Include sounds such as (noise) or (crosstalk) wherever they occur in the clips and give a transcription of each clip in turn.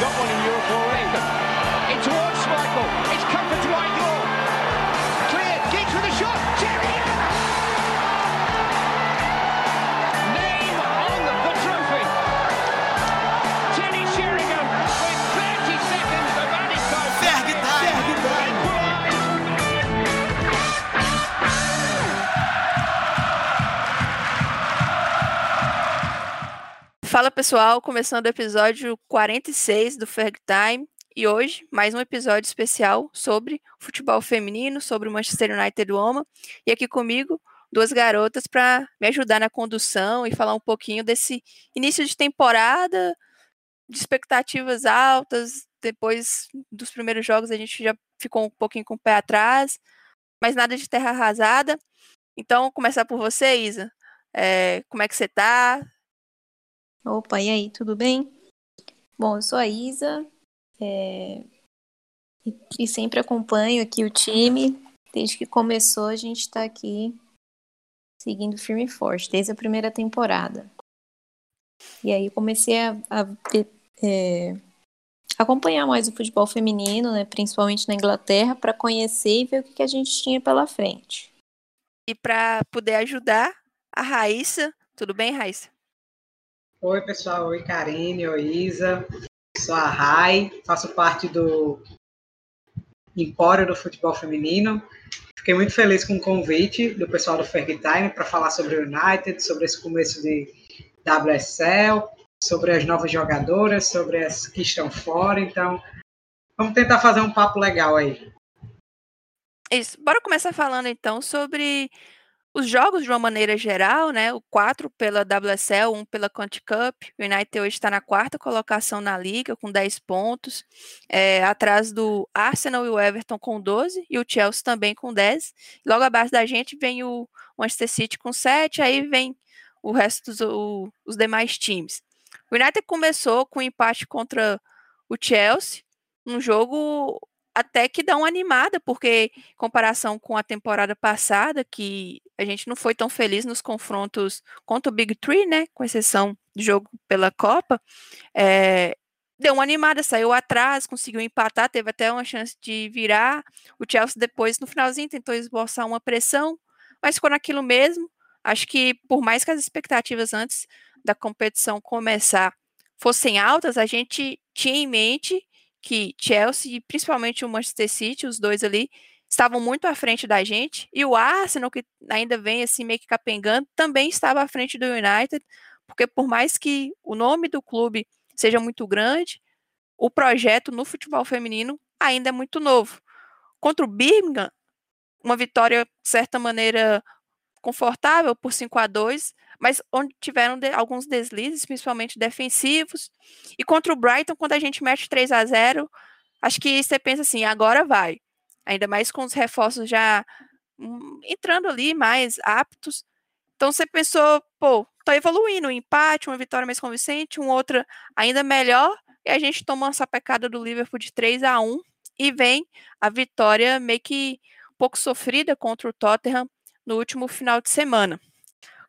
got one in Europe Fala pessoal, começando o episódio 46 do Ferg Time e hoje mais um episódio especial sobre futebol feminino, sobre o Manchester United Woman e aqui comigo duas garotas para me ajudar na condução e falar um pouquinho desse início de temporada, de expectativas altas, depois dos primeiros jogos a gente já ficou um pouquinho com o pé atrás, mas nada de terra arrasada. Então, começar por você, Isa. É, como é que você tá? Opa, e aí, tudo bem? Bom, eu sou a Isa é, e, e sempre acompanho aqui o time. Desde que começou, a gente está aqui seguindo firme e forte, desde a primeira temporada. E aí comecei a, a é, acompanhar mais o futebol feminino, né, principalmente na Inglaterra, para conhecer e ver o que, que a gente tinha pela frente. E para poder ajudar, a Raíssa. Tudo bem, Raíssa? Oi, pessoal. Oi, Karine. Oi, Isa. Sou a Rai, faço parte do Empório do Futebol Feminino. Fiquei muito feliz com o convite do pessoal do Ferg Time para falar sobre o United, sobre esse começo de WSL, sobre as novas jogadoras, sobre as que estão fora. Então, vamos tentar fazer um papo legal aí. Isso. Bora começar falando então sobre os jogos de uma maneira geral, né? O 4 pela WSL, um pela Conti Cup. O United hoje está na quarta colocação na liga, com 10 pontos, é, atrás do Arsenal e o Everton com 12, e o Chelsea também com 10. Logo abaixo da gente vem o Manchester City com 7, aí vem o resto dos o, os demais times. O United começou com um empate contra o Chelsea, um jogo até que dá uma animada, porque em comparação com a temporada passada, que a gente não foi tão feliz nos confrontos contra o Big Three, né? Com exceção do jogo pela Copa, é, deu uma animada, saiu atrás, conseguiu empatar, teve até uma chance de virar. O Chelsea depois, no finalzinho, tentou esboçar uma pressão, mas ficou naquilo mesmo. Acho que por mais que as expectativas antes da competição começar fossem altas, a gente tinha em mente que Chelsea e principalmente o Manchester City, os dois ali, estavam muito à frente da gente, e o Arsenal, que ainda vem assim meio que capengando, também estava à frente do United, porque por mais que o nome do clube seja muito grande, o projeto no futebol feminino ainda é muito novo. Contra o Birmingham, uma vitória, de certa maneira, confortável por 5 a 2 mas onde tiveram de, alguns deslizes, principalmente defensivos. E contra o Brighton, quando a gente mete 3 a 0 acho que você pensa assim, agora vai. Ainda mais com os reforços já hum, entrando ali mais aptos. Então você pensou, pô, tá evoluindo, um empate, uma vitória mais convincente, um outra ainda melhor, e a gente toma essa pecada do Liverpool de 3 a 1 e vem a vitória meio que um pouco sofrida contra o Tottenham no último final de semana.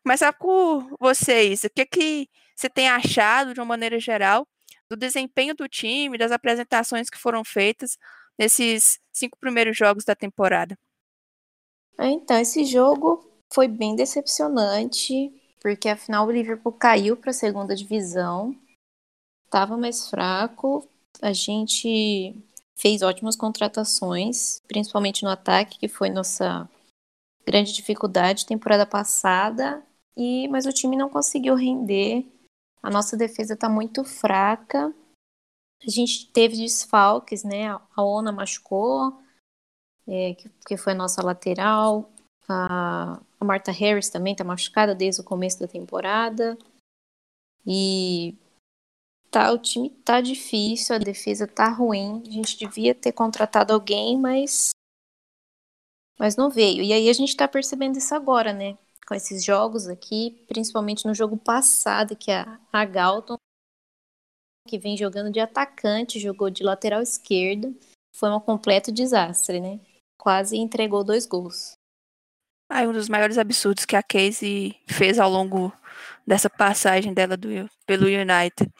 Começar por vocês, o que, que você tem achado, de uma maneira geral, do desempenho do time, das apresentações que foram feitas nesses cinco primeiros jogos da temporada? Então, esse jogo foi bem decepcionante, porque afinal o Liverpool caiu para a segunda divisão, estava mais fraco, a gente fez ótimas contratações, principalmente no ataque, que foi nossa grande dificuldade temporada passada, e mas o time não conseguiu render. A nossa defesa está muito fraca. A gente teve desfalques, né? A Ona machucou, é, que, que foi a nossa lateral. A, a Marta Harris também está machucada desde o começo da temporada. E tá, o time tá difícil, a defesa tá ruim. A gente devia ter contratado alguém, mas mas não veio. E aí a gente tá percebendo isso agora, né? Com esses jogos aqui, principalmente no jogo passado, que a, a Galton, que vem jogando de atacante, jogou de lateral esquerda, foi um completo desastre, né? Quase entregou dois gols. Ah, um dos maiores absurdos que a Casey fez ao longo dessa passagem dela do, pelo United.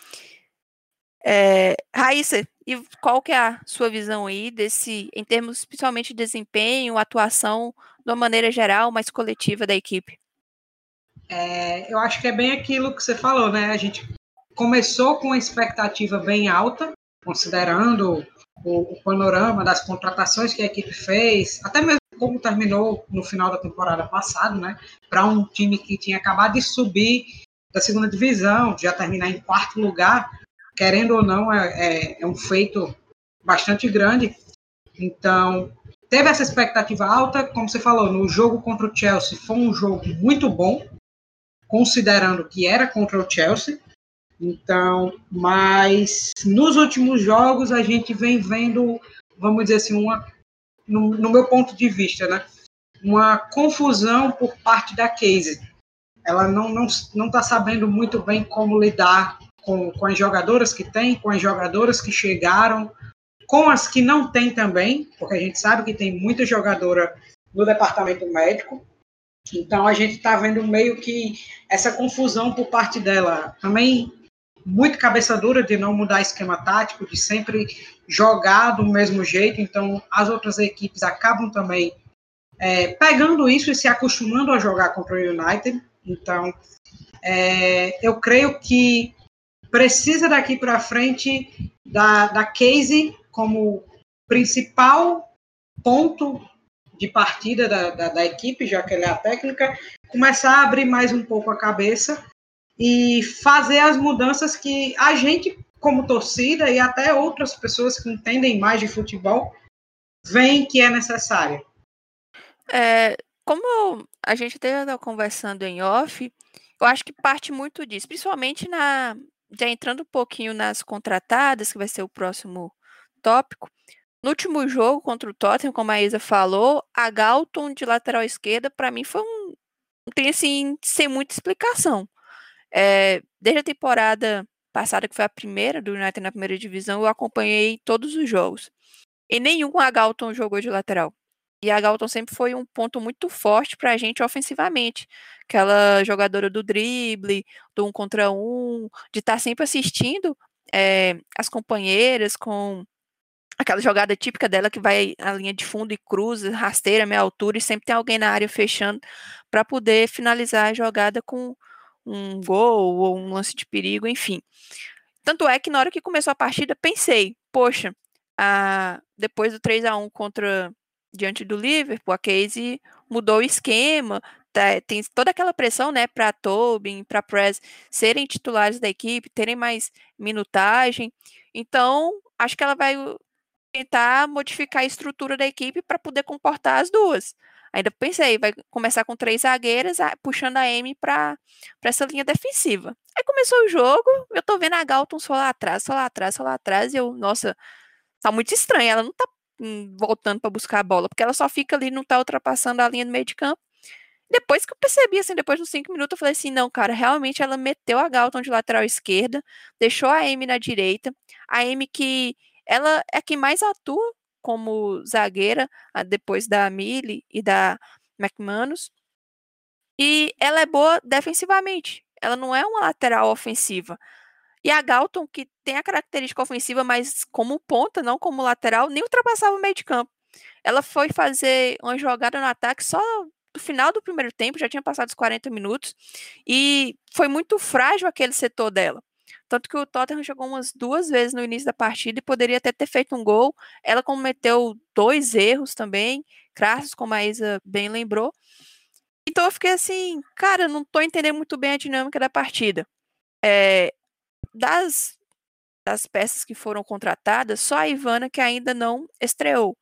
É, Raíssa, e qual que é a sua visão aí desse, em termos principalmente de desempenho, atuação, de uma maneira geral, mais coletiva da equipe? É, eu acho que é bem aquilo que você falou, né? A gente começou com uma expectativa bem alta, considerando o, o, panorama das contratações que a equipe fez, até mesmo como terminou no final da temporada passada, né? Para um time que tinha acabado de subir da segunda divisão, já terminar em quarto lugar, querendo ou não, é, é, é um feito bastante grande. Então, teve essa expectativa alta, como você falou, no jogo contra o Chelsea foi um jogo muito bom, considerando que era contra o Chelsea. Então, mas nos últimos jogos a gente vem vendo, vamos dizer assim, uma, no, no meu ponto de vista, né, uma confusão por parte da Casey. Ela não não não está sabendo muito bem como lidar com, com as jogadoras que tem, com as jogadoras que chegaram, com as que não tem também, porque a gente sabe que tem muita jogadora no departamento médico. Então a gente está vendo meio que essa confusão por parte dela. Também muito cabeça dura de não mudar esquema tático, de sempre jogar do mesmo jeito, então as outras equipes acabam também é, pegando isso e se acostumando a jogar contra o United. Então, é, eu creio que precisa daqui para frente da, da Casey como principal ponto de partida da, da, da equipe, já que ela é a técnica, começar a abrir mais um pouco a cabeça e fazer as mudanças que a gente, como torcida, e até outras pessoas que entendem mais de futebol, veem que é necessária. É, como a gente estava conversando em off, eu acho que parte muito disso, principalmente na. Já entrando um pouquinho nas contratadas, que vai ser o próximo tópico. No último jogo contra o Tottenham, como a Isa falou, a Galton de lateral esquerda, para mim, foi um. Não tem assim, sem muita explicação. É, desde a temporada passada, que foi a primeira do United na primeira divisão, eu acompanhei todos os jogos. E nenhum a Galton jogou de lateral. E a Galton sempre foi um ponto muito forte para a gente ofensivamente. Aquela jogadora do drible, do um contra um, de estar tá sempre assistindo é, as companheiras com aquela jogada típica dela que vai à linha de fundo e cruza, rasteira, meia altura, e sempre tem alguém na área fechando para poder finalizar a jogada com um gol ou um lance de perigo, enfim. Tanto é que na hora que começou a partida, pensei, poxa, a, depois do 3 a 1 contra diante do Liverpool, a Casey mudou o esquema, tá, tem toda aquela pressão, né, para Tobin, para Press serem titulares da equipe, terem mais minutagem. Então, acho que ela vai tentar modificar a estrutura da equipe para poder comportar as duas. Ainda pensei, vai começar com três zagueiras, puxando a M para essa linha defensiva. Aí começou o jogo, eu tô vendo a Galton só lá atrás, só lá atrás, só lá atrás, e eu, nossa, tá muito estranho, ela não tá hum, voltando para buscar a bola, porque ela só fica ali, não tá ultrapassando a linha do meio de campo. Depois que eu percebi, assim, depois dos cinco minutos, eu falei assim, não, cara, realmente ela meteu a Galton de lateral esquerda, deixou a M na direita, a M que ela é quem mais atua como zagueira, depois da Millie e da McManus. E ela é boa defensivamente. Ela não é uma lateral ofensiva. E a Galton, que tem a característica ofensiva, mas como ponta, não como lateral, nem ultrapassava o meio de campo. Ela foi fazer uma jogada no ataque só no final do primeiro tempo, já tinha passado os 40 minutos, e foi muito frágil aquele setor dela. Tanto que o Tottenham jogou umas duas vezes no início da partida e poderia até ter feito um gol. Ela cometeu dois erros também, crassos, como a Isa bem lembrou. Então eu fiquei assim, cara, não tô entendendo muito bem a dinâmica da partida. É, das, das peças que foram contratadas, só a Ivana que ainda não estreou.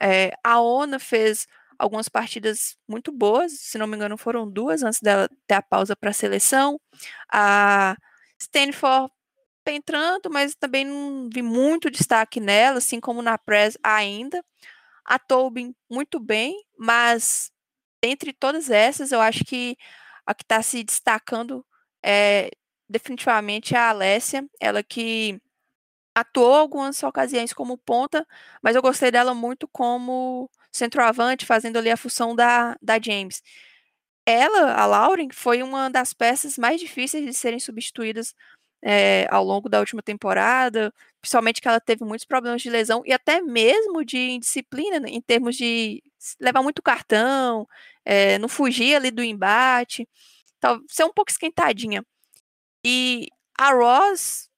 É, a Ona fez algumas partidas muito boas, se não me engano, foram duas antes dela ter a pausa para a seleção. A Stanford tá entrando, mas também não vi muito destaque nela, assim como na Press ainda. A Tobin, muito bem, mas entre todas essas, eu acho que a que está se destacando é definitivamente a Alessia, ela que atuou algumas ocasiões como ponta, mas eu gostei dela muito como centroavante, fazendo ali a função da, da James. Ela, a Lauren, foi uma das peças mais difíceis de serem substituídas é, ao longo da última temporada, principalmente que ela teve muitos problemas de lesão e até mesmo de indisciplina, né, em termos de levar muito cartão, é, não fugir ali do embate, tal, ser um pouco esquentadinha. E a Ross,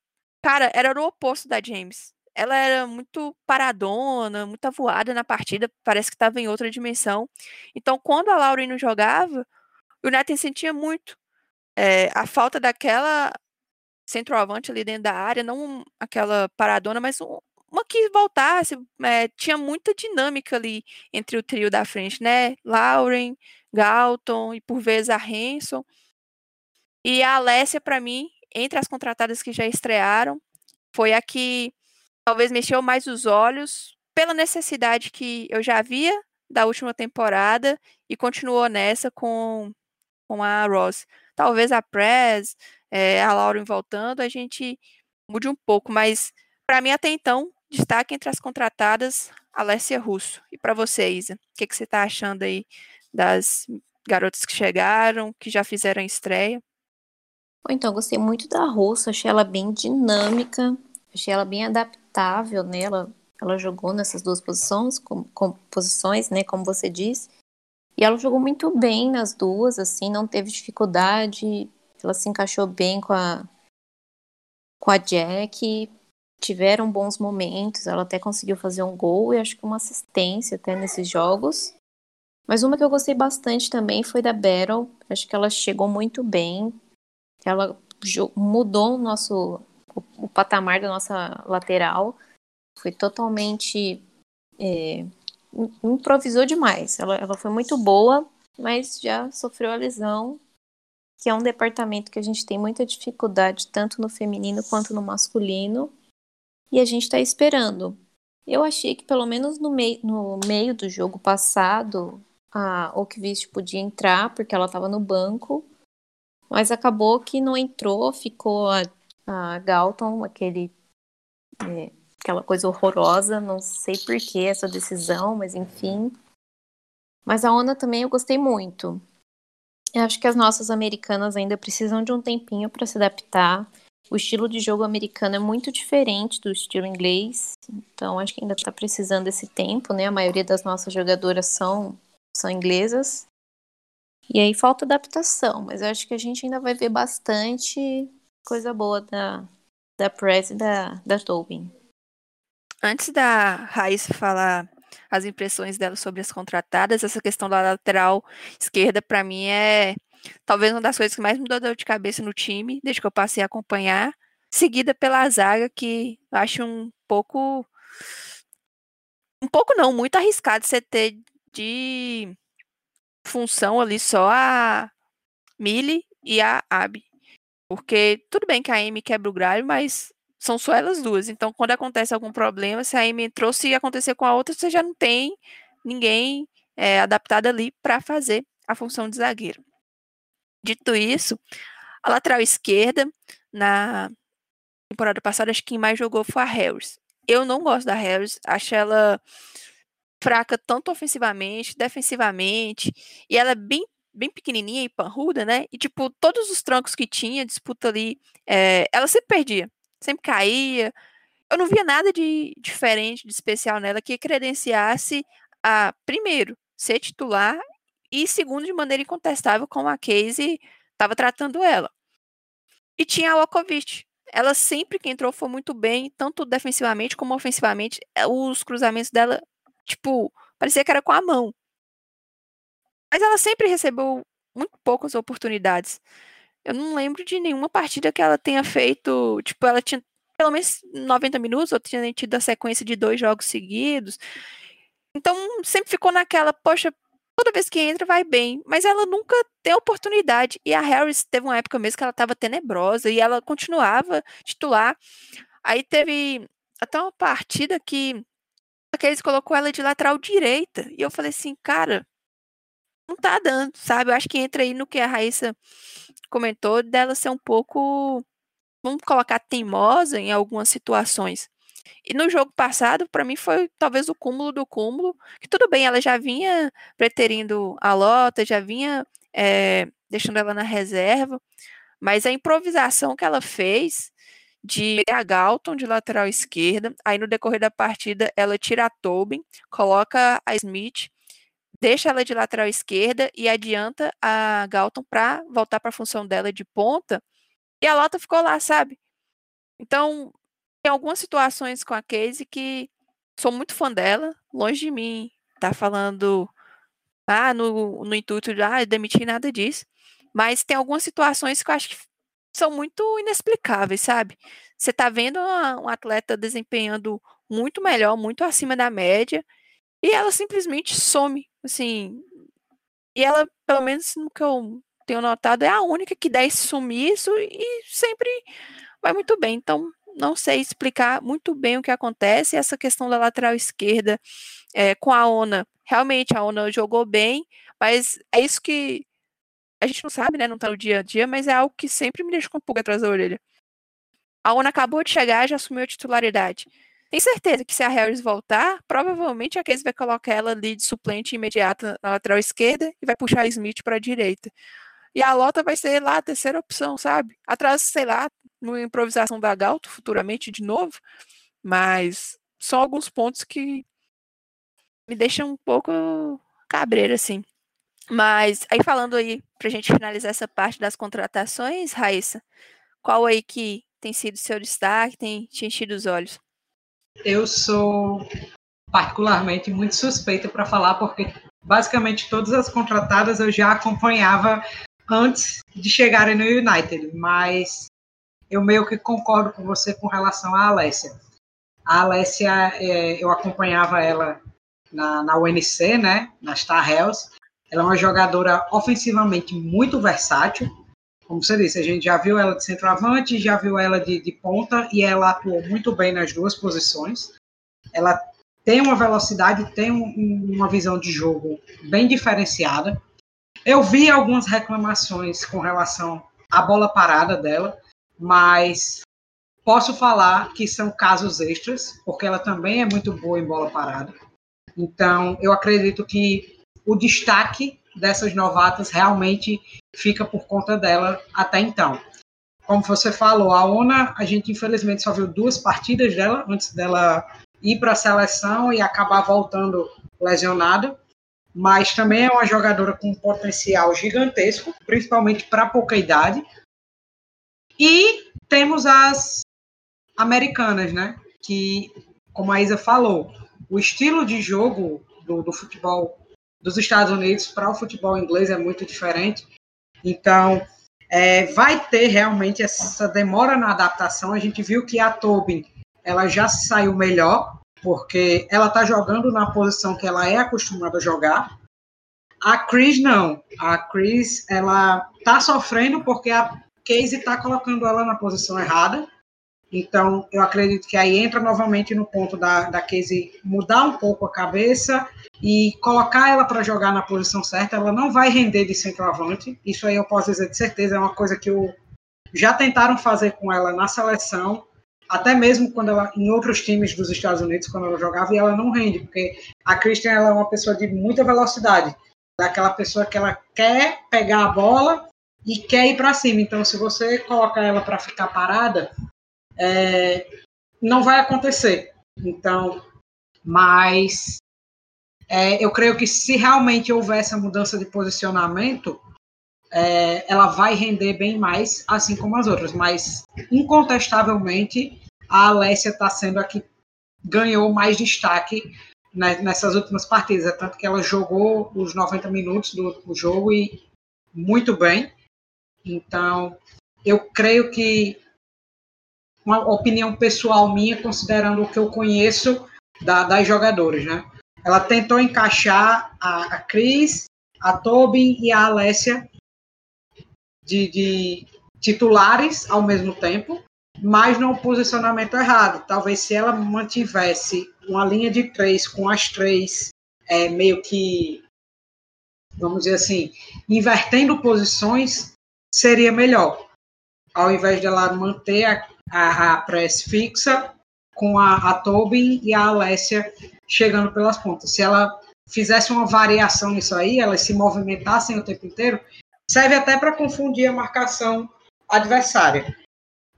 cara, era o oposto da James. Ela era muito paradona, muito avoada na partida, parece que estava em outra dimensão. Então, quando a Lauren não jogava, o Nathan sentia muito é, a falta daquela centroavante ali dentro da área, não aquela paradona, mas um, uma que voltasse, é, tinha muita dinâmica ali entre o trio da frente, né? Lauren, Galton e por vezes a Hanson. E a Alessia, para mim, entre as contratadas que já estrearam, foi a que talvez mexeu mais os olhos pela necessidade que eu já via da última temporada e continuou nessa com, com a Ross. Talvez a Press, é, a Lauren voltando, a gente mude um pouco, mas para mim até então, destaque entre as contratadas, Alessia Russo. E para você, Isa, o que, que você está achando aí das garotas que chegaram, que já fizeram estreia? Então, gostei muito da Russo, achei ela bem dinâmica, achei ela bem adaptável, né? Ela, ela jogou nessas duas posições, com, com, posições, né, como você disse. E ela jogou muito bem nas duas, assim, não teve dificuldade, ela se encaixou bem com a, com a Jack, tiveram bons momentos, ela até conseguiu fazer um gol e acho que uma assistência até nesses jogos. Mas uma que eu gostei bastante também foi da Battle, acho que ela chegou muito bem, ela mudou o nosso o, o patamar da nossa lateral, foi totalmente é, improvisou demais. Ela, ela foi muito boa, mas já sofreu a lesão que é um departamento que a gente tem muita dificuldade, tanto no feminino quanto no masculino, e a gente está esperando. Eu achei que pelo menos no, mei no meio do jogo passado, a Okvist podia entrar, porque ela estava no banco, mas acabou que não entrou, ficou a, a Galton, aquele, é, aquela coisa horrorosa, não sei por que essa decisão, mas enfim. Mas a Ona também eu gostei muito. Eu acho que as nossas americanas ainda precisam de um tempinho para se adaptar. O estilo de jogo americano é muito diferente do estilo inglês, então acho que ainda está precisando desse tempo, né? A maioria das nossas jogadoras são, são inglesas. E aí falta adaptação, mas eu acho que a gente ainda vai ver bastante coisa boa da, da Press e da, da Tobin. Antes da Raíssa falar as impressões dela sobre as contratadas. Essa questão da lateral esquerda, para mim, é talvez uma das coisas que mais me deu dor de cabeça no time, desde que eu passei a acompanhar. Seguida pela zaga, que acho um pouco. Um pouco não, muito arriscado você ter de função ali só a Mili e a Abby. Porque tudo bem que a Amy quebra o gralho, mas são só elas duas. Então, quando acontece algum problema, se a Amy entrou, se acontecer com a outra, você já não tem ninguém é, adaptado ali para fazer a função de zagueiro. Dito isso, a lateral esquerda, na temporada passada, acho que quem mais jogou foi a Harris. Eu não gosto da Harris, acho ela fraca tanto ofensivamente, defensivamente, e ela é bem bem pequenininha e panruda, né? E, tipo, todos os trancos que tinha, disputa ali, é, ela sempre perdia sempre caía. Eu não via nada de diferente, de especial nela que credenciasse a, primeiro, ser titular e, segundo, de maneira incontestável, como a Casey estava tratando ela. E tinha a Okovic. Ela sempre que entrou foi muito bem, tanto defensivamente como ofensivamente. Eh, os cruzamentos dela, tipo, parecia que era com a mão. Mas ela sempre recebeu muito poucas oportunidades. Eu não lembro de nenhuma partida que ela tenha feito. Tipo, ela tinha pelo menos 90 minutos, ou tinha tido a sequência de dois jogos seguidos. Então, sempre ficou naquela, poxa, toda vez que entra vai bem, mas ela nunca tem oportunidade. E a Harris teve uma época mesmo que ela estava tenebrosa e ela continuava titular. Aí teve até uma partida que aqueles colocou ela de lateral direita. E eu falei assim, cara, não tá dando, sabe? Eu acho que entra aí no que a Raíssa comentou dela ser um pouco, vamos colocar, teimosa em algumas situações. E no jogo passado, para mim, foi talvez o cúmulo do cúmulo. Que tudo bem, ela já vinha preterindo a Lota, já vinha é, deixando ela na reserva, mas a improvisação que ela fez de a Galton de lateral esquerda. Aí no decorrer da partida ela tira a Tobin, coloca a Smith, deixa ela de lateral esquerda e adianta a Galton para voltar para a função dela de ponta. E a Lota ficou lá, sabe? Então, tem algumas situações com a Casey que sou muito fã dela, longe de mim tá falando ah, no, no intuito de ah, demitir nada disso. Mas tem algumas situações que eu acho que são muito inexplicáveis, sabe? Você tá vendo uma, um atleta desempenhando muito melhor, muito acima da média, e ela simplesmente some, assim. E ela, pelo menos no que eu tenho notado, é a única que dá esse sumiço e sempre vai muito bem. Então, não sei explicar muito bem o que acontece. Essa questão da lateral esquerda é, com a ONA, realmente a ONA jogou bem, mas é isso que a gente não sabe, né? Não tá no dia a dia, mas é algo que sempre me deixa com um pulga atrás da orelha. A ONA acabou de chegar já assumiu a titularidade. Tem certeza que se a Harris voltar, provavelmente a Casey vai colocar ela ali de suplente imediata na lateral esquerda e vai puxar a Smith para a direita. E a Lota vai ser lá a terceira opção, sabe? Atrás, sei lá, numa improvisação da Galto futuramente de novo. Mas são alguns pontos que me deixam um pouco cabreira, assim. Mas aí falando aí, pra gente finalizar essa parte das contratações, Raíssa, qual aí que tem sido seu destaque, tem te enchido os olhos? Eu sou particularmente muito suspeita para falar, porque basicamente todas as contratadas eu já acompanhava antes de chegarem no United, mas eu meio que concordo com você com relação à Alessia. A Alessia, é, eu acompanhava ela na, na UNC, né, na Star Hells. Ela é uma jogadora ofensivamente muito versátil. Como você disse, a gente já viu ela de centroavante, já viu ela de, de ponta e ela atuou muito bem nas duas posições. Ela tem uma velocidade, tem um, uma visão de jogo bem diferenciada. Eu vi algumas reclamações com relação à bola parada dela, mas posso falar que são casos extras, porque ela também é muito boa em bola parada. Então, eu acredito que o destaque dessas novatas realmente fica por conta dela até então. Como você falou, a Ona, a gente infelizmente só viu duas partidas dela antes dela ir para a seleção e acabar voltando lesionada mas também é uma jogadora com um potencial gigantesco, principalmente para pouca idade. E temos as americanas, né? Que, como a Isa falou, o estilo de jogo do, do futebol dos Estados Unidos para o futebol inglês é muito diferente. Então, é, vai ter realmente essa demora na adaptação. A gente viu que a Tobin ela já saiu melhor porque ela está jogando na posição que ela é acostumada a jogar. A Chris não. A Chris ela está sofrendo porque a Casey está colocando ela na posição errada. Então, eu acredito que aí entra novamente no ponto da, da Casey mudar um pouco a cabeça e colocar ela para jogar na posição certa. Ela não vai render de centroavante. Isso aí eu posso dizer de certeza. É uma coisa que já tentaram fazer com ela na seleção até mesmo quando ela em outros times dos Estados Unidos quando ela jogava e ela não rende porque a Christian ela é uma pessoa de muita velocidade daquela pessoa que ela quer pegar a bola e quer ir para cima então se você colocar ela para ficar parada é, não vai acontecer então mas é, eu creio que se realmente houver essa mudança de posicionamento é, ela vai render bem mais, assim como as outras. Mas, incontestavelmente, a Alessia está sendo a que ganhou mais destaque nessas últimas partidas. É tanto que ela jogou os 90 minutos do, do jogo e muito bem. Então, eu creio que uma opinião pessoal minha, considerando o que eu conheço da, das jogadoras, né? Ela tentou encaixar a, a Cris, a Tobin e a Alessia de, de titulares ao mesmo tempo, mas no posicionamento errado. Talvez se ela mantivesse uma linha de três com as três é, meio que, vamos dizer assim, invertendo posições, seria melhor. Ao invés dela manter a, a, a press fixa com a, a Tobin e a Alessia chegando pelas pontas. Se ela fizesse uma variação nisso aí, elas se movimentassem o tempo inteiro, serve até para confundir a marcação adversária.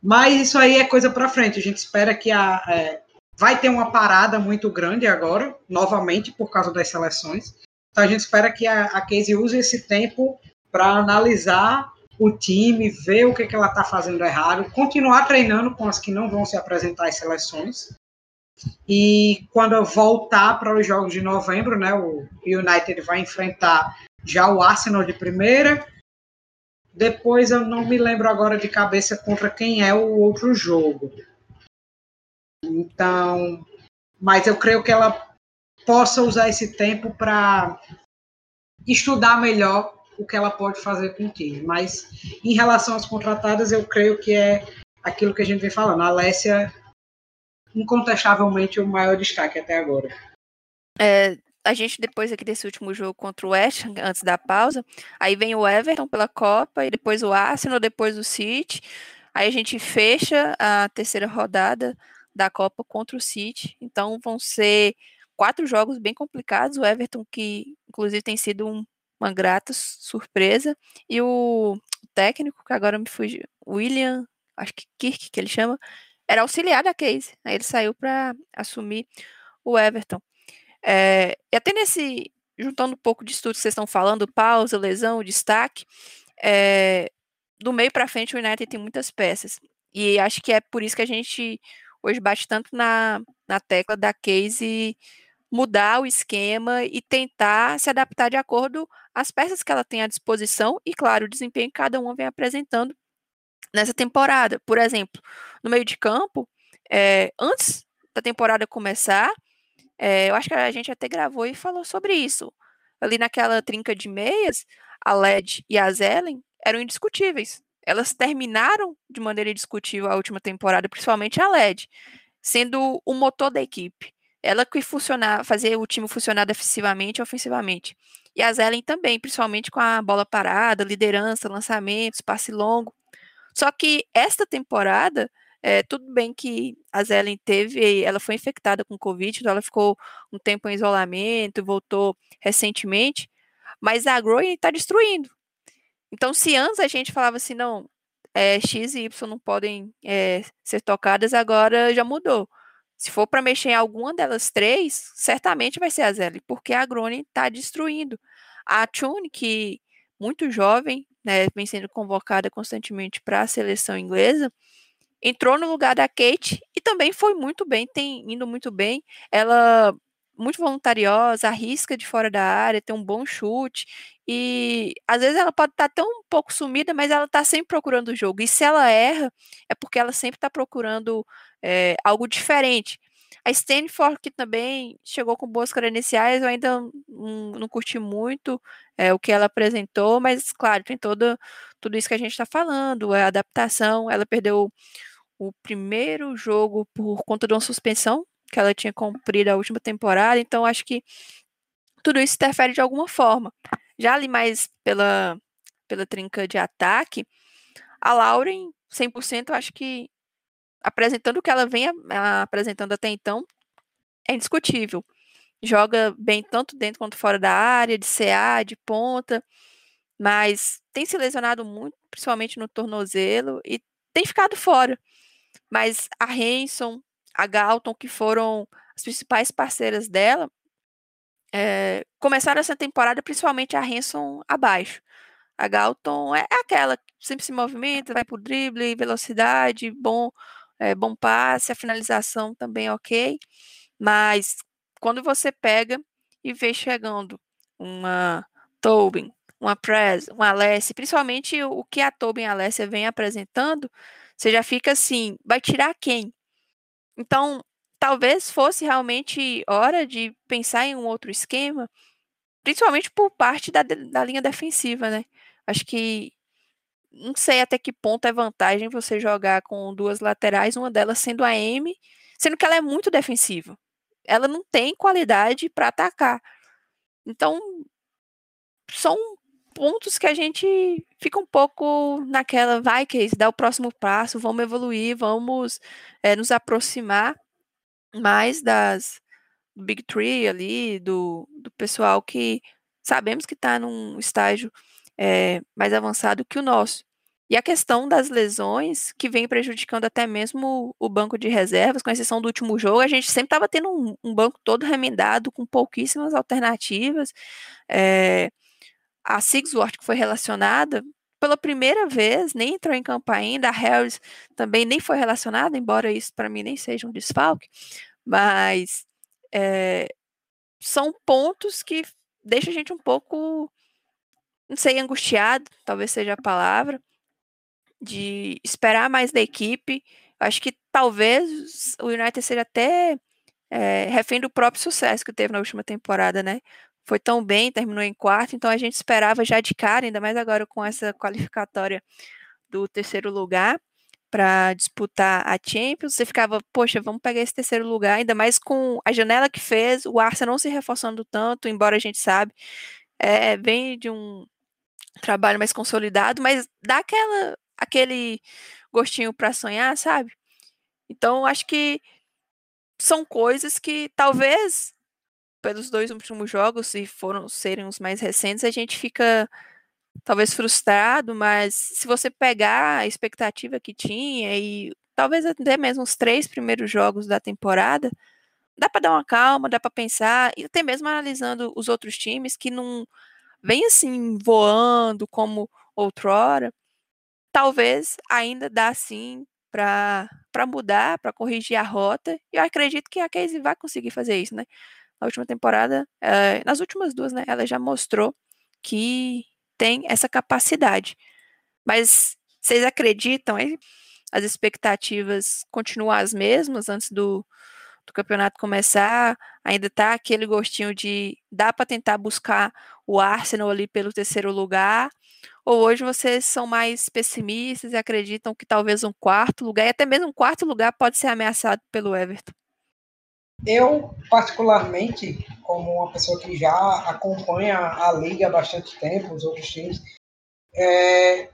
Mas isso aí é coisa para frente. A gente espera que a, é, vai ter uma parada muito grande agora, novamente, por causa das seleções. Então a gente espera que a, a Casey use esse tempo para analisar o time, ver o que, que ela está fazendo errado, continuar treinando com as que não vão se apresentar às seleções. E quando eu voltar para os jogos de novembro, né, o United vai enfrentar já o Arsenal de primeira. Depois eu não me lembro agora de cabeça contra quem é o outro jogo. Então, mas eu creio que ela possa usar esse tempo para estudar melhor o que ela pode fazer com o time. Mas em relação às contratadas, eu creio que é aquilo que a gente vem falando. A Alessia, incontestavelmente, o maior destaque até agora. É, a gente, depois aqui desse último jogo contra o West, antes da pausa, aí vem o Everton pela Copa, e depois o Arsenal, depois o City. Aí a gente fecha a terceira rodada da Copa contra o City. Então vão ser quatro jogos bem complicados. O Everton, que inclusive tem sido um, uma grata surpresa, e o técnico, que agora me fugiu, William, acho que Kirk, que ele chama, era auxiliar da Case. Aí ele saiu para assumir o Everton. É, e até nesse, juntando um pouco de estudo que vocês estão falando, pausa, lesão, destaque, é, do meio para frente o United tem muitas peças. E acho que é por isso que a gente hoje bate tanto na, na tecla da case mudar o esquema e tentar se adaptar de acordo às peças que ela tem à disposição e, claro, o desempenho que cada uma vem apresentando nessa temporada. Por exemplo, no meio de campo, é, antes da temporada começar, é, eu acho que a gente até gravou e falou sobre isso. Ali naquela trinca de meias, a LED e a Zelen eram indiscutíveis. Elas terminaram de maneira indiscutível a última temporada, principalmente a LED, sendo o motor da equipe. Ela que funcionar, fazer o time funcionar defensivamente e ofensivamente. E a Zelen também, principalmente com a bola parada, liderança, lançamentos, passe longo. Só que esta temporada, é, tudo bem que a Zelen teve, ela foi infectada com Covid, então ela ficou um tempo em isolamento, voltou recentemente, mas a Growing está destruindo. Então, se antes a gente falava assim, não, é, X e Y não podem é, ser tocadas, agora já mudou. Se for para mexer em alguma delas três, certamente vai ser a Zelle, porque a Groningen está destruindo. A Tune, que muito jovem, né, vem sendo convocada constantemente para a seleção inglesa, entrou no lugar da Kate e também foi muito bem, tem indo muito bem. Ela muito voluntariosa, arrisca de fora da área, tem um bom chute e às vezes ela pode estar tá tão um pouco sumida, mas ela está sempre procurando o jogo. E se ela erra, é porque ela sempre está procurando é, algo diferente. A Stanford, que também chegou com boas credenciais, eu ainda não, não curti muito é, o que ela apresentou, mas, claro, tem todo, tudo isso que a gente está falando, a adaptação. Ela perdeu o primeiro jogo por conta de uma suspensão que ela tinha cumprido a última temporada, então acho que tudo isso interfere de alguma forma. Já ali mais pela, pela trinca de ataque, a Lauren, 100%, acho que apresentando o que ela vem apresentando até então, é indiscutível. Joga bem tanto dentro quanto fora da área, de CA, de ponta, mas tem se lesionado muito, principalmente no tornozelo, e tem ficado fora. Mas a Hanson, a Galton, que foram as principais parceiras dela, é, começaram essa temporada principalmente a Hanson abaixo. A Galton é aquela que sempre se movimenta, vai pro drible, velocidade, bom, é, bom passe, a finalização também ok. Mas quando você pega e vê chegando uma Tobin, uma Prez, uma Alessia, principalmente o que a Tobin e a Alessia vem apresentando, você já fica assim, vai tirar quem? Então, talvez fosse realmente hora de pensar em um outro esquema, principalmente por parte da, da linha defensiva, né? Acho que não sei até que ponto é vantagem você jogar com duas laterais, uma delas sendo a M, sendo que ela é muito defensiva. Ela não tem qualidade para atacar. Então, são pontos que a gente fica um pouco naquela, vai, que dá o próximo passo, vamos evoluir, vamos é, nos aproximar mais das do Big Tree ali, do, do pessoal que sabemos que está num estágio é, mais avançado que o nosso. E a questão das lesões, que vem prejudicando até mesmo o banco de reservas, com exceção do último jogo, a gente sempre estava tendo um, um, banco todo remendado, com pouquíssimas alternativas. É, a Sigsworth, que foi relacionada, pela primeira vez, nem entrou em campo ainda, a Harris também nem foi relacionada, embora isso para mim nem seja um desfalque, mas é, são pontos que deixam a gente um pouco, não sei, angustiado, talvez seja a palavra, de esperar mais da equipe. Acho que talvez o United seja até é, refém do próprio sucesso que teve na última temporada, né? Foi tão bem, terminou em quarto, então a gente esperava já de cara, ainda mais agora com essa qualificatória do terceiro lugar para disputar a Champions. Você ficava, poxa, vamos pegar esse terceiro lugar, ainda mais com a janela que fez, o Arsenal não se reforçando tanto, embora a gente sabe, é, vem de um trabalho mais consolidado, mas dá aquela aquele gostinho para sonhar, sabe? Então, acho que são coisas que talvez pelos dois últimos jogos, se foram serem os mais recentes, a gente fica talvez frustrado, mas se você pegar a expectativa que tinha e talvez até mesmo os três primeiros jogos da temporada, dá para dar uma calma, dá para pensar, e até mesmo analisando os outros times que não vem assim voando como outrora, talvez ainda dá sim para mudar, para corrigir a rota. E eu acredito que a Casey vai conseguir fazer isso, né? Na última temporada, é, nas últimas duas, né? Ela já mostrou que tem essa capacidade. Mas vocês acreditam aí? As expectativas continuam as mesmas antes do, do campeonato começar? Ainda tá aquele gostinho de dá para tentar buscar o Arsenal ali pelo terceiro lugar? Ou hoje vocês são mais pessimistas e acreditam que talvez um quarto lugar, e até mesmo um quarto lugar, pode ser ameaçado pelo Everton? Eu, particularmente, como uma pessoa que já acompanha a liga há bastante tempo, os outros times, é,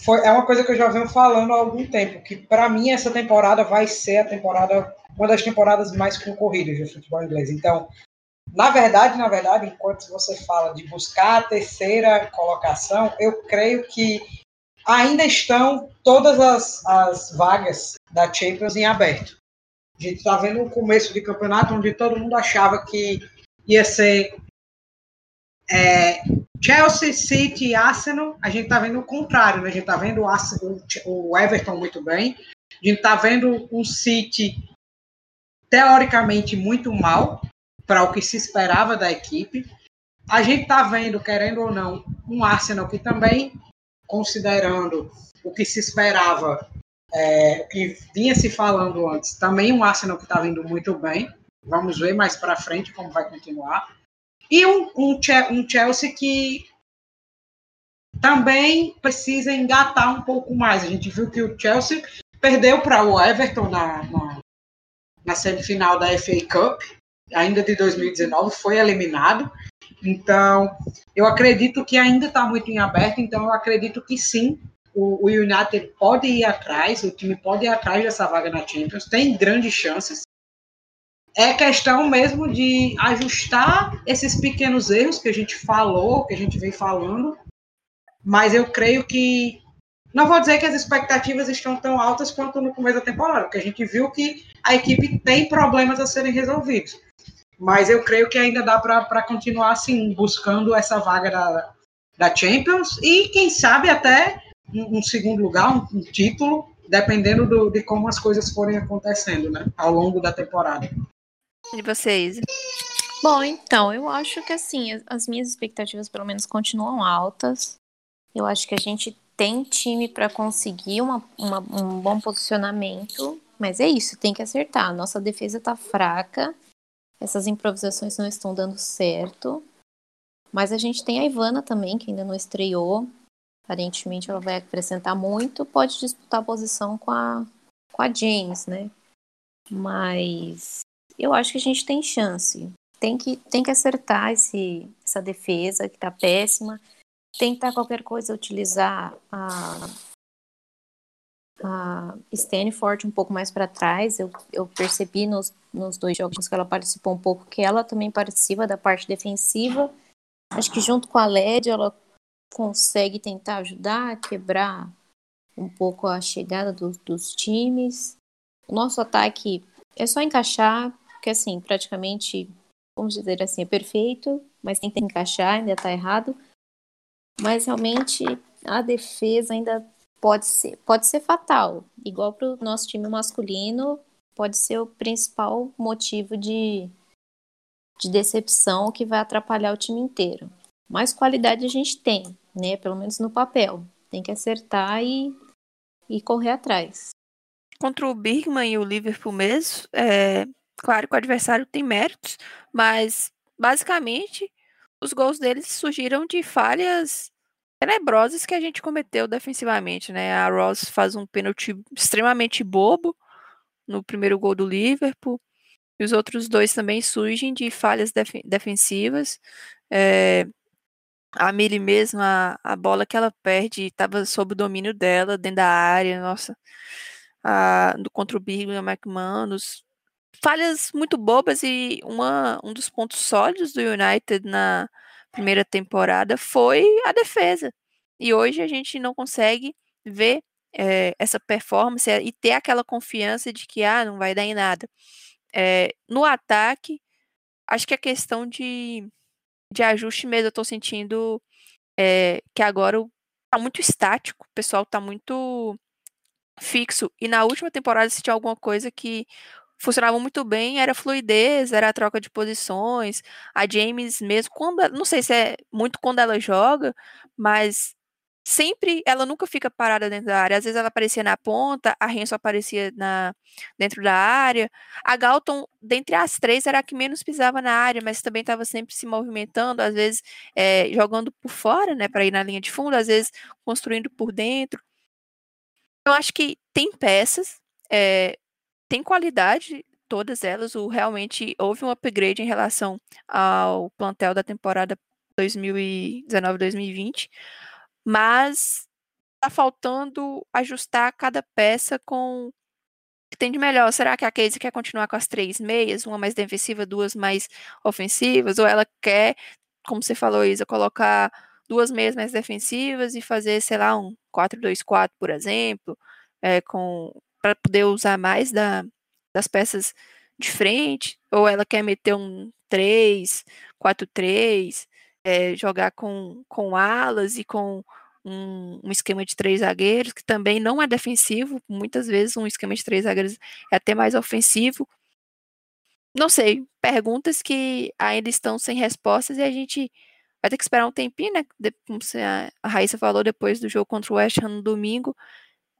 foi, é uma coisa que eu já venho falando há algum tempo, que para mim essa temporada vai ser a temporada, uma das temporadas mais concorridas do futebol inglês. Então, na verdade, na verdade, enquanto você fala de buscar a terceira colocação, eu creio que ainda estão todas as, as vagas da Champions em aberto. A gente está vendo o começo de campeonato onde todo mundo achava que ia ser é, Chelsea, City e Arsenal. A gente está vendo o contrário, né? A gente está vendo o, Arsenal, o Everton muito bem. A gente está vendo um City teoricamente muito mal, para o que se esperava da equipe. A gente está vendo, querendo ou não, um Arsenal que também, considerando o que se esperava, é, que vinha se falando antes, também um Arsenal que está vindo muito bem. Vamos ver mais para frente como vai continuar. E um, um, um Chelsea que também precisa engatar um pouco mais. A gente viu que o Chelsea perdeu para o Everton na, na, na, semifinal da FA Cup ainda de 2019, foi eliminado. Então, eu acredito que ainda está muito em aberto, então eu acredito que sim, o, o, United pode ir atrás, o time pode ir atrás dessa vaga na Champions, tem grandes chances. É questão mesmo de ajustar esses pequenos erros que a gente falou, que a gente vem falando, mas eu creio que não vou dizer que as expectativas estão tão altas quanto no começo da temporada, porque a gente viu que a equipe tem problemas a serem resolvidos. Mas eu creio que ainda dá para continuar assim, buscando essa vaga da, da Champions e, quem sabe, até um, um segundo lugar, um, um título, dependendo do, de como as coisas forem acontecendo né, ao longo da temporada. E vocês? Bom, então, eu acho que assim, as minhas expectativas pelo menos continuam altas. Eu acho que a gente tem time para conseguir uma, uma, um bom posicionamento, mas é isso, tem que acertar. Nossa defesa está fraca, essas improvisações não estão dando certo. Mas a gente tem a Ivana também, que ainda não estreou. Aparentemente ela vai acrescentar muito, pode disputar a posição com a, com a James, né? Mas eu acho que a gente tem chance. Tem que, tem que acertar esse, essa defesa que tá péssima tentar qualquer coisa utilizar a, a Stanford um pouco mais para trás. Eu, eu percebi nos, nos dois jogos que ela participou um pouco que ela também participa da parte defensiva. Acho que junto com a LED ela consegue tentar ajudar quebrar um pouco a chegada do, dos times. O nosso ataque é só encaixar, porque assim, praticamente, vamos dizer assim, é perfeito, mas tem que encaixar, ainda tá errado. Mas realmente a defesa ainda pode ser, pode ser fatal. Igual para o nosso time masculino, pode ser o principal motivo de, de decepção que vai atrapalhar o time inteiro. Mais qualidade a gente tem, né? Pelo menos no papel. Tem que acertar e, e correr atrás. Contra o Birman e o Liverpool mesmo, é, claro que o adversário tem méritos, mas basicamente os gols deles surgiram de falhas tenebrosas que a gente cometeu defensivamente, né? A Ross faz um pênalti extremamente bobo no primeiro gol do Liverpool, e os outros dois também surgem de falhas def defensivas. É, a Mili mesmo, a, a bola que ela perde estava sob o domínio dela, dentro da área, nossa. A, do, contra o Birmingham McManus. Falhas muito bobas e uma, um dos pontos sólidos do United na primeira temporada foi a defesa. E hoje a gente não consegue ver é, essa performance e ter aquela confiança de que ah, não vai dar em nada. É, no ataque, acho que a questão de de ajuste mesmo, eu tô sentindo é, que agora tá muito estático, o pessoal tá muito fixo. E na última temporada, se tinha alguma coisa que funcionava muito bem, era fluidez, era a troca de posições. A James mesmo, quando, não sei se é muito quando ela joga, mas sempre, ela nunca fica parada dentro da área. Às vezes ela aparecia na ponta, a Renzo aparecia na, dentro da área. A Galton, dentre as três, era a que menos pisava na área, mas também estava sempre se movimentando, às vezes é, jogando por fora, né, para ir na linha de fundo, às vezes construindo por dentro. Eu acho que tem peças, é, tem qualidade, todas elas. O, realmente houve um upgrade em relação ao plantel da temporada 2019-2020 mas tá faltando ajustar cada peça com o que tem de melhor. Será que a Casey quer continuar com as três meias, uma mais defensiva, duas mais ofensivas, ou ela quer, como você falou, Isa, colocar duas meias mais defensivas e fazer, sei lá, um 4-2-4, por exemplo, é, com para poder usar mais da, das peças de frente, ou ela quer meter um 3, 4-3, é, jogar com, com alas e com um, um, esquema de três zagueiros, que também não é defensivo, muitas vezes um esquema de três zagueiros é até mais ofensivo. Não sei, perguntas que ainda estão sem respostas e a gente vai ter que esperar um tempinho, né? Como a Raíssa falou, depois do jogo contra o West Ham no domingo,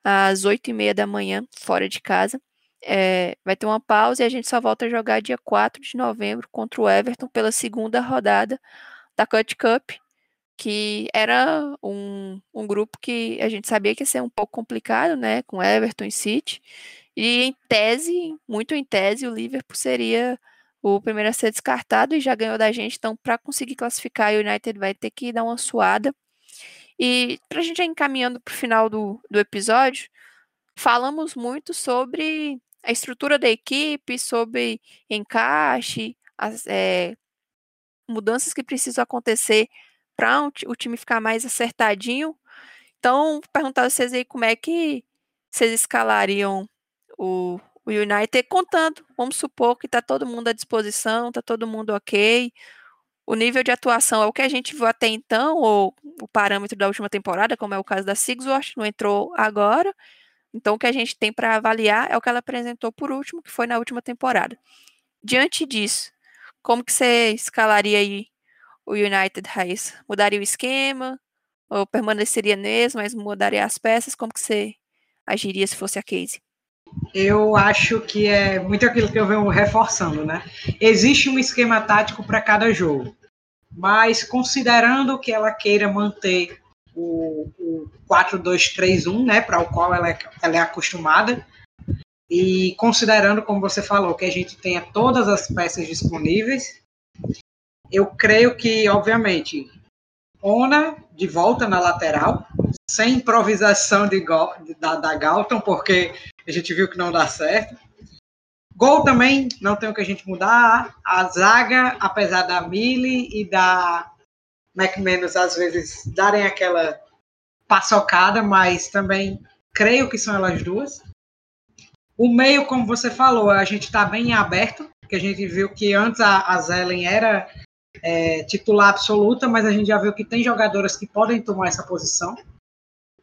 às oito e meia da manhã, fora de casa. É, vai ter uma pausa e a gente só volta a jogar dia 4 de novembro contra o Everton pela segunda rodada da Cut Cup, que era um, um grupo que a gente sabia que ia ser um pouco complicado, né, com Everton e City, e em tese, muito em tese, o Liverpool seria o primeiro a ser descartado e já ganhou da gente, então para conseguir classificar, o United vai ter que dar uma suada. E para a gente ir encaminhando para o final do, do episódio, falamos muito sobre a estrutura da equipe, sobre encaixe, as, é, mudanças que precisam acontecer para o time ficar mais acertadinho. Então, perguntar a vocês aí como é que vocês escalariam o, o United, contando, vamos supor que está todo mundo à disposição, está todo mundo ok. O nível de atuação é o que a gente viu até então, ou o parâmetro da última temporada, como é o caso da Sigsworth, não entrou agora. Então, o que a gente tem para avaliar é o que ela apresentou por último, que foi na última temporada. Diante disso, como que você escalaria aí o United Raiz? Mudaria o esquema? Ou permaneceria mesmo, mas mudaria as peças? Como que você agiria se fosse a Casey? Eu acho que é muito aquilo que eu venho reforçando, né? Existe um esquema tático para cada jogo, mas considerando que ela queira manter o, o 4-2-3-1, né, para o qual ela é, ela é acostumada, e considerando, como você falou, que a gente tenha todas as peças disponíveis, eu creio que, obviamente, Ona de volta na lateral, sem improvisação de, da, da Galton, porque a gente viu que não dá certo. Gol também, não tem o que a gente mudar. A zaga, apesar da Mili e da McManus às vezes darem aquela paçocada, mas também creio que são elas duas. O meio, como você falou, a gente está bem aberto, porque a gente viu que antes a, a Zelen era é, titular absoluta, mas a gente já viu que tem jogadoras que podem tomar essa posição.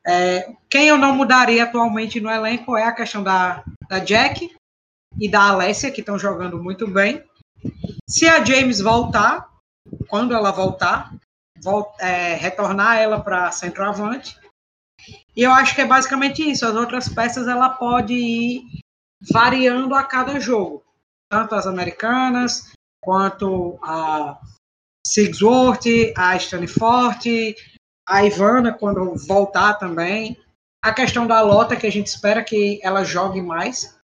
É, quem eu não mudaria atualmente no elenco é a questão da, da Jack e da Alessia, que estão jogando muito bem. Se a James voltar, quando ela voltar, volta, é, retornar ela para centroavante. E eu acho que é basicamente isso. As outras peças ela pode ir variando a cada jogo, tanto as americanas quanto a Sigsworth, a Stanford, a Ivana quando voltar também. A questão da Lota, que a gente espera que ela jogue mais.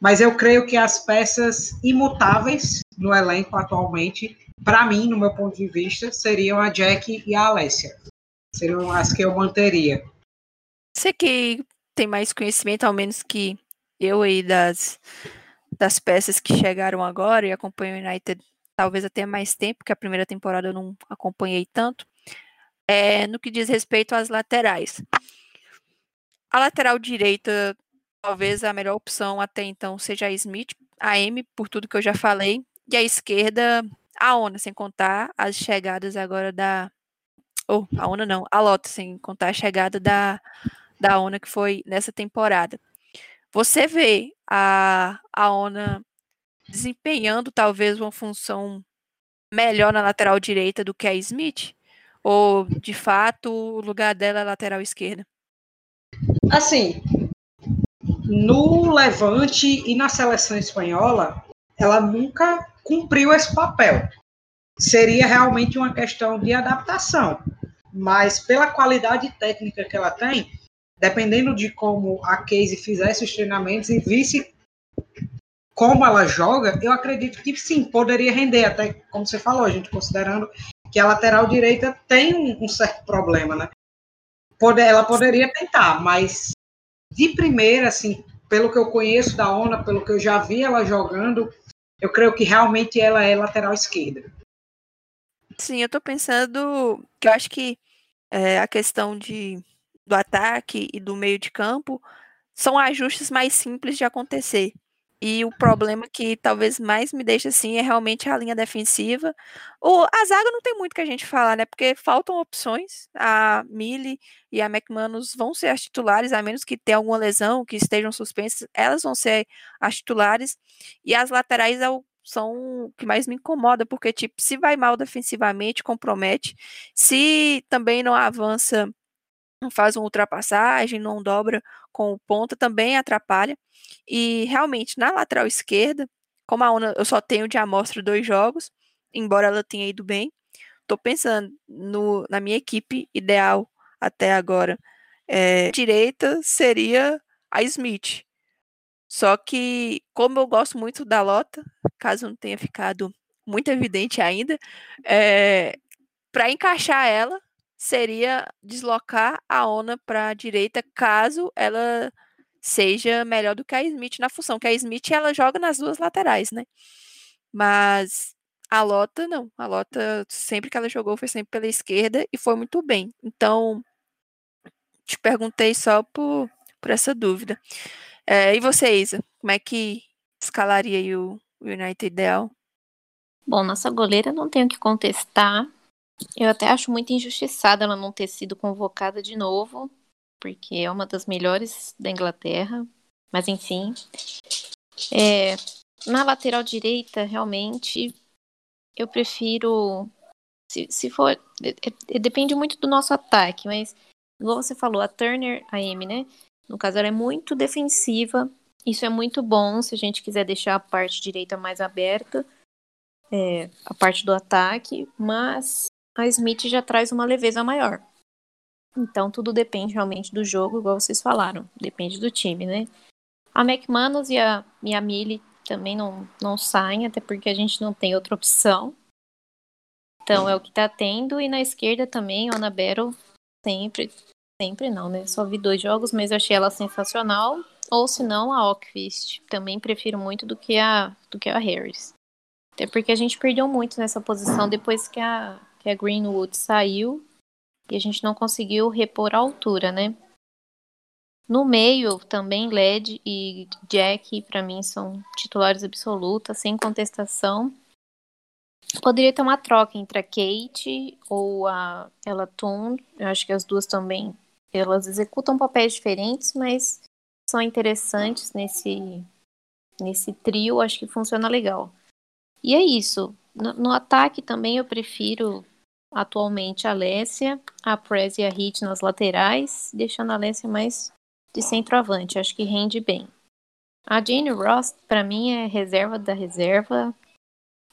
Mas eu creio que as peças imutáveis no elenco atualmente, para mim, no meu ponto de vista, seriam a Jack e a Alessia. Seriam as que eu manteria. Você que tem mais conhecimento, ao menos que eu aí, das, das peças que chegaram agora e acompanho o United talvez até mais tempo, que a primeira temporada eu não acompanhei tanto é, no que diz respeito às laterais. A lateral direita, talvez a melhor opção até então seja a Smith, a M, por tudo que eu já falei, e a esquerda, a Ona, sem contar as chegadas agora da. Oh, a Ona não, a Lota, sem contar a chegada da, da Ona que foi nessa temporada. Você vê a, a Ona desempenhando talvez uma função melhor na lateral direita do que a Smith? Ou, de fato, o lugar dela é lateral esquerda? Assim, no Levante e na seleção espanhola, ela nunca cumpriu esse papel. Seria realmente uma questão de adaptação. Mas pela qualidade técnica que ela tem, dependendo de como a Casey fizesse os treinamentos e visse como ela joga, eu acredito que sim, poderia render, até como você falou, a gente considerando que a lateral direita tem um, certo problema, né? ela poderia tentar, mas de primeira, assim, pelo que eu conheço da ONA, pelo que eu já vi ela jogando, eu creio que realmente ela é lateral esquerda. Sim, eu tô pensando que eu acho que é, a questão de, do ataque e do meio de campo são ajustes mais simples de acontecer. E o problema que talvez mais me deixa assim é realmente a linha defensiva. O, a zaga não tem muito que a gente falar, né? Porque faltam opções. A Mili e a McManus vão ser as titulares, a menos que tenha alguma lesão, que estejam suspensas, elas vão ser as titulares. E as laterais é o, são o que mais me incomoda, porque, tipo, se vai mal defensivamente, compromete. Se também não avança, não faz uma ultrapassagem, não dobra com o ponta, também atrapalha. E realmente, na lateral esquerda, como a Una, eu só tenho de amostra dois jogos, embora ela tenha ido bem, estou pensando no, na minha equipe ideal até agora. É, direita seria a Smith. Só que, como eu gosto muito da Lota, caso não tenha ficado muito evidente ainda, é, para encaixar ela, seria deslocar a Ona para a direita, caso ela seja melhor do que a Smith na função, que a Smith ela joga nas duas laterais, né? Mas a Lota não, a Lota sempre que ela jogou foi sempre pela esquerda e foi muito bem. Então, te perguntei só por, por essa dúvida. É, e você, Isa, como é que escalaria o United ideal? Bom, nossa goleira não tenho que contestar. Eu até acho muito injustiçada ela não ter sido convocada de novo porque é uma das melhores da Inglaterra. Mas enfim. É, na lateral direita, realmente, eu prefiro. Se, se for. É, é, depende muito do nosso ataque, mas, igual você falou, a Turner, a M, né? No caso, ela é muito defensiva. Isso é muito bom se a gente quiser deixar a parte direita mais aberta, é, a parte do ataque, mas a Smith já traz uma leveza maior. Então tudo depende realmente do jogo, igual vocês falaram. Depende do time, né? A McManus e a, e a Millie também não, não saem, até porque a gente não tem outra opção. Então é o que tá tendo. E na esquerda também, a Ana Battle, sempre, sempre não, né? Só vi dois jogos, mas eu achei ela sensacional. Ou se não, a Ockfist. Também prefiro muito do que a, do que a Harris. Até porque a gente perdeu muito nessa posição depois que a, que a Greenwood saiu e a gente não conseguiu repor a altura, né? No meio, também Led e Jack, para mim, são titulares absolutas, sem contestação. Poderia ter uma troca entre a Kate ou a Ella Toon. Eu acho que as duas também, elas executam papéis diferentes, mas são interessantes nesse, nesse trio. Acho que funciona legal. E é isso. No, no ataque também eu prefiro atualmente a Alessia, a Prez e a Hit nas laterais, deixando a Alessia mais de centroavante. Acho que rende bem. A Jane Ross, para mim, é reserva da reserva.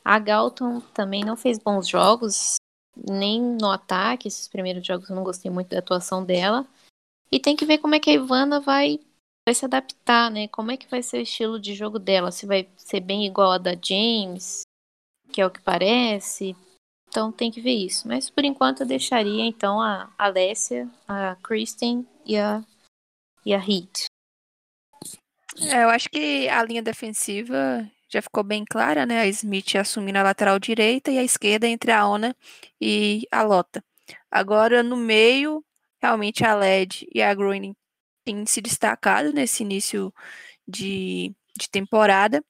A Galton também não fez bons jogos, nem no ataque. Esses primeiros jogos eu não gostei muito da atuação dela. E tem que ver como é que a Ivana vai, vai se adaptar, né? Como é que vai ser o estilo de jogo dela? Se vai ser bem igual a da James, que é o que parece. Então tem que ver isso. Mas por enquanto eu deixaria então a Alessia, a Kristen e a e a Heat. É, eu acho que a linha defensiva já ficou bem clara, né? A Smith assumindo a lateral direita e a esquerda entre a Ona e a Lota. Agora, no meio, realmente a LED e a Groening têm se destacado nesse início de, de temporada,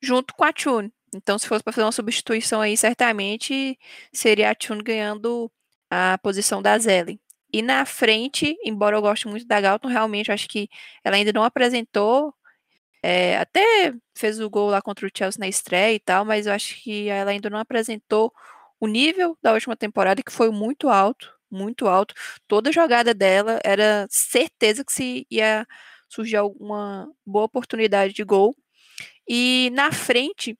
junto com a Tune. Então, se fosse para fazer uma substituição aí, certamente seria a Tune ganhando a posição da Zellen. E na frente, embora eu goste muito da Galton, realmente acho que ela ainda não apresentou. É, até fez o gol lá contra o Chelsea na estreia e tal, mas eu acho que ela ainda não apresentou o nível da última temporada, que foi muito alto, muito alto. Toda jogada dela era certeza que se ia surgir alguma boa oportunidade de gol. E na frente,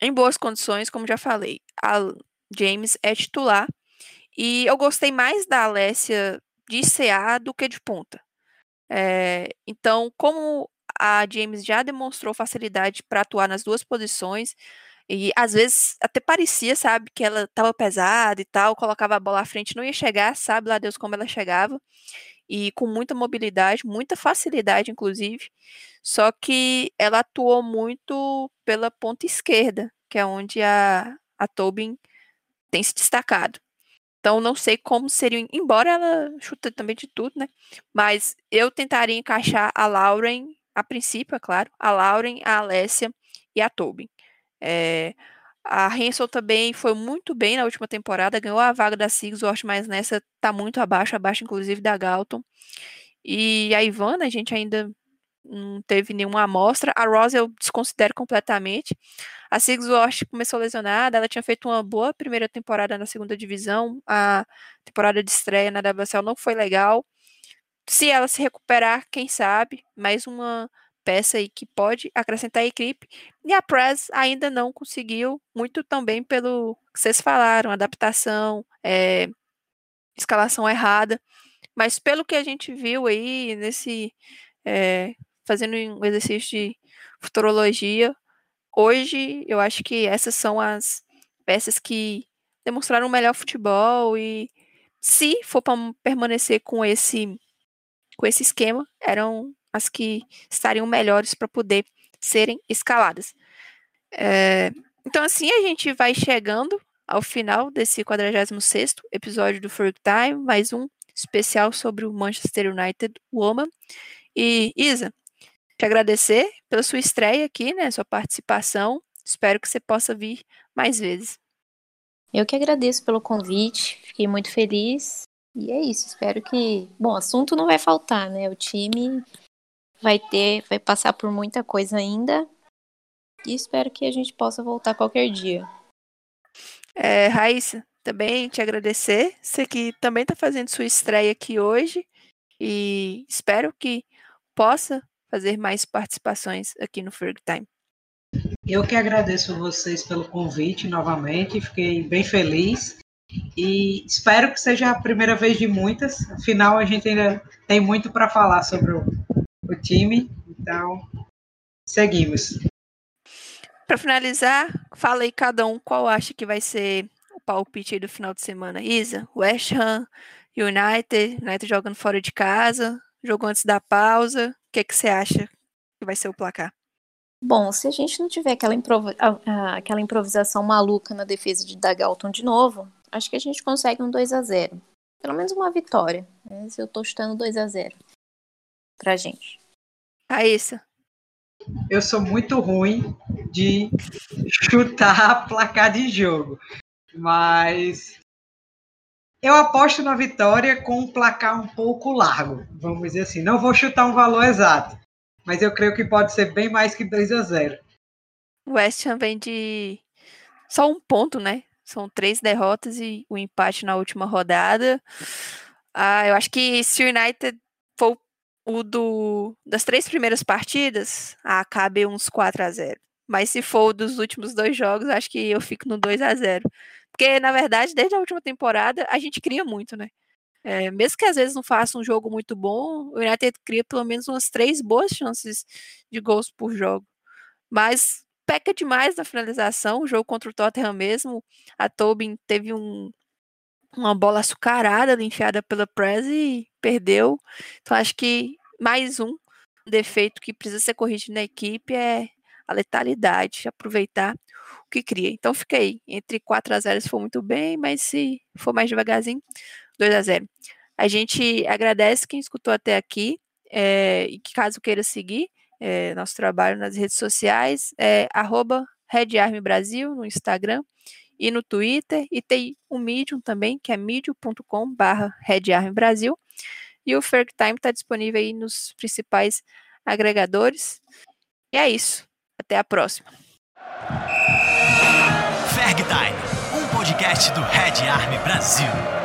em boas condições, como já falei, a James é titular e eu gostei mais da Alessia de CA do que de ponta. É, então, como a James já demonstrou facilidade para atuar nas duas posições, e às vezes até parecia, sabe, que ela estava pesada e tal, colocava a bola à frente, não ia chegar, sabe lá Deus como ela chegava, e com muita mobilidade, muita facilidade, inclusive. Só que ela atuou muito pela ponta esquerda, que é onde a, a Tobin tem se destacado. Então, não sei como seria, embora ela chuta também de tudo, né? Mas eu tentaria encaixar a Lauren, a princípio, é claro, a Lauren, a Alessia e a Tobin. É, a Hansel também foi muito bem na última temporada, ganhou a vaga da Sigsworth, mas nessa tá muito abaixo, abaixo inclusive da Galton. E a Ivana, a gente ainda não teve nenhuma amostra. A Rose eu desconsidero completamente. A Sigsworth começou lesionada, ela tinha feito uma boa primeira temporada na segunda divisão. A temporada de estreia na WSL não foi legal. Se ela se recuperar, quem sabe, mais uma peça aí que pode acrescentar a equipe. E a Press ainda não conseguiu, muito também pelo que vocês falaram, adaptação, é, escalação errada. Mas pelo que a gente viu aí nesse é, fazendo um exercício de futurologia, hoje eu acho que essas são as peças que demonstraram o melhor futebol e se for para permanecer com esse com esse esquema, eram as que estariam melhores para poder serem escaladas. É, então assim a gente vai chegando ao final desse 46º episódio do Freak Time, mais um especial sobre o Manchester United Woman. E Isa, te agradecer pela sua estreia aqui, né, sua participação. Espero que você possa vir mais vezes. Eu que agradeço pelo convite, fiquei muito feliz. E é isso, espero que, bom, assunto não vai faltar, né? O time vai ter, vai passar por muita coisa ainda. E espero que a gente possa voltar qualquer dia. É, Raíssa, também te agradecer. Você que também está fazendo sua estreia aqui hoje. E espero que possa fazer mais participações aqui no Ferg Time. Eu que agradeço vocês pelo convite novamente, fiquei bem feliz e espero que seja a primeira vez de muitas. Afinal, a gente ainda tem muito para falar sobre o, o time, então seguimos. Para finalizar, fala aí cada um qual acha que vai ser o palpite do final de semana. Isa, West Ham, United, United jogando fora de casa, jogo antes da pausa. O que, que você acha que vai ser o placar? Bom, se a gente não tiver aquela, improv aquela improvisação maluca na defesa de Dagalton de novo, acho que a gente consegue um 2 a 0 Pelo menos uma vitória. Né? Se eu tô chutando 2 a 0 pra gente. Raíssa. Eu sou muito ruim de chutar (laughs) placar de jogo, mas eu aposto na vitória com um placar um pouco largo, vamos dizer assim. Não vou chutar um valor exato, mas eu creio que pode ser bem mais que 2 a 0. O West Ham vem de só um ponto, né? São três derrotas e o um empate na última rodada. Ah, eu acho que se o United for o do, das três primeiras partidas, ah, cabe uns 4 a 0 Mas se for o dos últimos dois jogos, acho que eu fico no 2 a 0 Porque, na verdade, desde a última temporada, a gente cria muito, né? É, mesmo que às vezes não faça um jogo muito bom, o United cria pelo menos umas três boas chances de gols por jogo. Mas peca demais na finalização. O jogo contra o Tottenham mesmo, a Tobin teve um, uma bola açucarada enfiada pela Prez e perdeu. Então acho que mais um defeito que precisa ser corrigido na equipe é a letalidade, aproveitar o que cria. Então fica aí, entre 4 a 0 se for muito bem, mas se for mais devagarzinho, 2 a 0 A gente agradece quem escutou até aqui é, e que caso queira seguir, é, nosso trabalho nas redes sociais, é arroba Brasil no Instagram e no Twitter, e tem o Medium também, que é medium.com e o Ferg Time está disponível aí nos principais agregadores. E é isso. Até a próxima. Ferg Time, um podcast do Red Army Brasil.